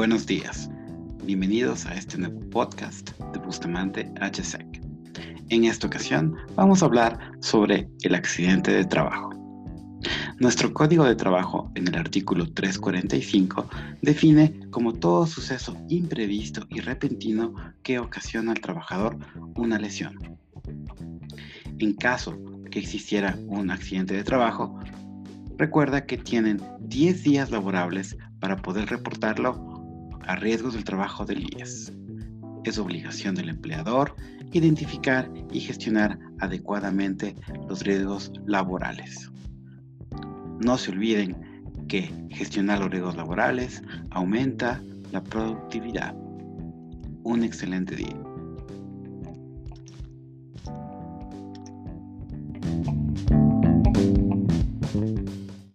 Buenos días. Bienvenidos a este nuevo podcast de Bustamante HSEC. En esta ocasión vamos a hablar sobre el accidente de trabajo. Nuestro código de trabajo en el artículo 345 define como todo suceso imprevisto y repentino que ocasiona al trabajador una lesión. En caso que existiera un accidente de trabajo, recuerda que tienen 10 días laborables para poder reportarlo a riesgos del trabajo del IES. Es obligación del empleador identificar y gestionar adecuadamente los riesgos laborales. No se olviden que gestionar los riesgos laborales aumenta la productividad. Un excelente día.